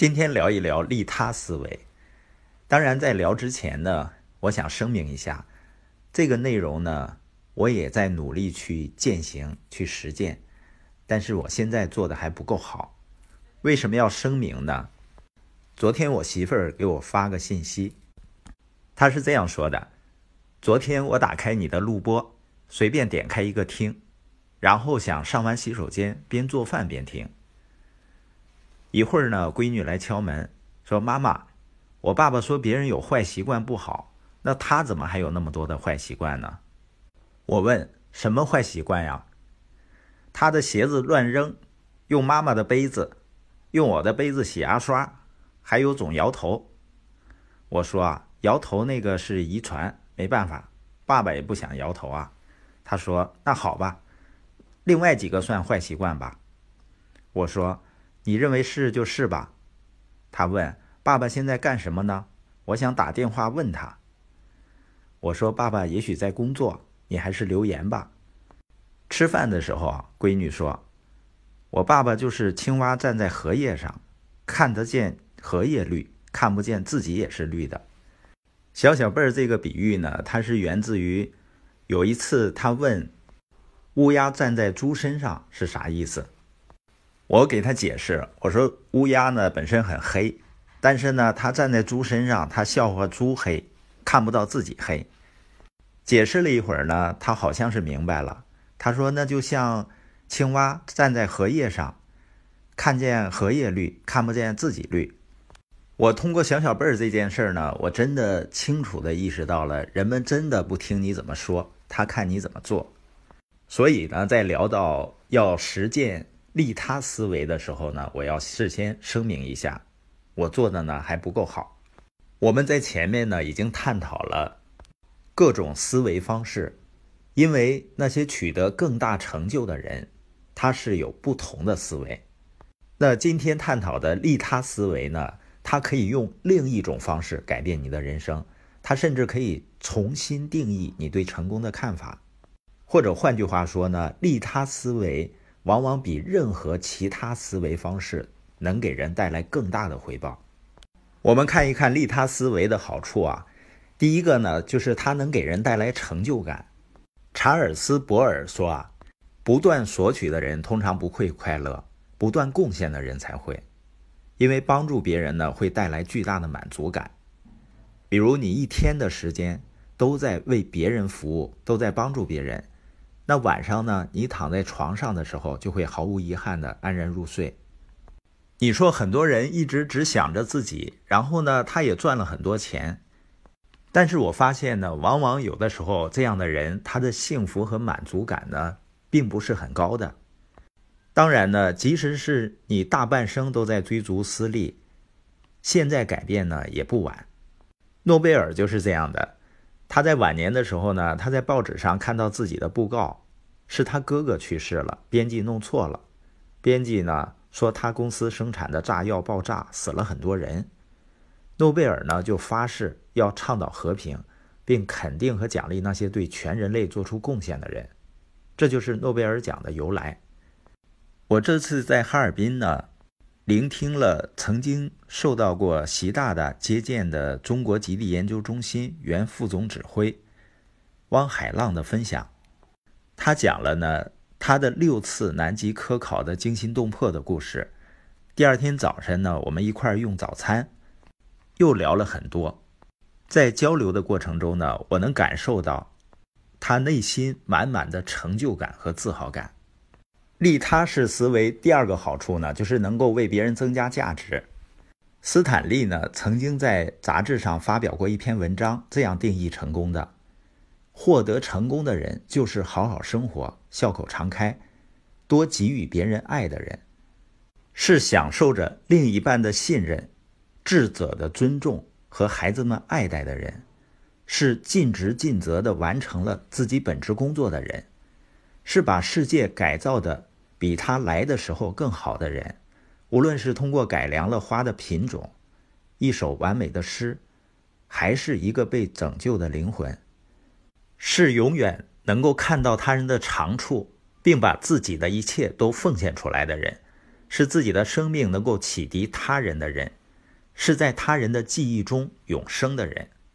今天聊一聊利他思维。当然，在聊之前呢，我想声明一下，这个内容呢，我也在努力去践行、去实践，但是我现在做的还不够好。为什么要声明呢？昨天我媳妇儿给我发个信息，她是这样说的：昨天我打开你的录播，随便点开一个听，然后想上完洗手间边做饭边听。一会儿呢，闺女来敲门，说：“妈妈，我爸爸说别人有坏习惯不好，那他怎么还有那么多的坏习惯呢？”我问：“什么坏习惯呀？”他的鞋子乱扔，用妈妈的杯子，用我的杯子洗牙刷，还有总摇头。我说：“啊，摇头那个是遗传，没办法，爸爸也不想摇头啊。”他说：“那好吧，另外几个算坏习惯吧。”我说。你认为是就是吧？他问爸爸现在干什么呢？我想打电话问他。我说爸爸也许在工作，你还是留言吧。吃饭的时候啊，闺女说：“我爸爸就是青蛙站在荷叶上，看得见荷叶绿，看不见自己也是绿的。”小小贝儿这个比喻呢，它是源自于有一次他问乌鸦站在猪身上是啥意思。我给他解释，我说乌鸦呢本身很黑，但是呢它站在猪身上，它笑话猪黑，看不到自己黑。解释了一会儿呢，他好像是明白了。他说那就像青蛙站在荷叶上，看见荷叶绿，看不见自己绿。我通过小小贝儿这件事儿呢，我真的清楚的意识到了，人们真的不听你怎么说，他看你怎么做。所以呢，在聊到要实践。利他思维的时候呢，我要事先声明一下，我做的呢还不够好。我们在前面呢已经探讨了各种思维方式，因为那些取得更大成就的人，他是有不同的思维。那今天探讨的利他思维呢，它可以用另一种方式改变你的人生，它甚至可以重新定义你对成功的看法，或者换句话说呢，利他思维。往往比任何其他思维方式能给人带来更大的回报。我们看一看利他思维的好处啊。第一个呢，就是它能给人带来成就感。查尔斯·博尔说啊，不断索取的人通常不会快乐，不断贡献的人才会，因为帮助别人呢会带来巨大的满足感。比如你一天的时间都在为别人服务，都在帮助别人。那晚上呢？你躺在床上的时候，就会毫无遗憾的安然入睡。你说很多人一直只想着自己，然后呢，他也赚了很多钱，但是我发现呢，往往有的时候这样的人，他的幸福和满足感呢，并不是很高的。当然呢，即使是你大半生都在追逐私利，现在改变呢也不晚。诺贝尔就是这样的。他在晚年的时候呢，他在报纸上看到自己的布告，是他哥哥去世了，编辑弄错了。编辑呢说他公司生产的炸药爆炸，死了很多人。诺贝尔呢就发誓要倡导和平，并肯定和奖励那些对全人类做出贡献的人。这就是诺贝尔奖的由来。我这次在哈尔滨呢。聆听了曾经受到过习大大接见的中国极地研究中心原副总指挥汪海浪的分享，他讲了呢他的六次南极科考的惊心动魄的故事。第二天早晨呢，我们一块儿用早餐，又聊了很多。在交流的过程中呢，我能感受到他内心满满的成就感和自豪感。利他式思维第二个好处呢，就是能够为别人增加价值。斯坦利呢曾经在杂志上发表过一篇文章，这样定义成功的：获得成功的人就是好好生活、笑口常开、多给予别人爱的人，是享受着另一半的信任、智者的尊重和孩子们爱戴的人，是尽职尽责地完成了自己本职工作的人，是把世界改造的。比他来的时候更好的人，无论是通过改良了花的品种，一首完美的诗，还是一个被拯救的灵魂，是永远能够看到他人的长处，并把自己的一切都奉献出来的人，是自己的生命能够启迪他人的人，是在他人的记忆中永生的人。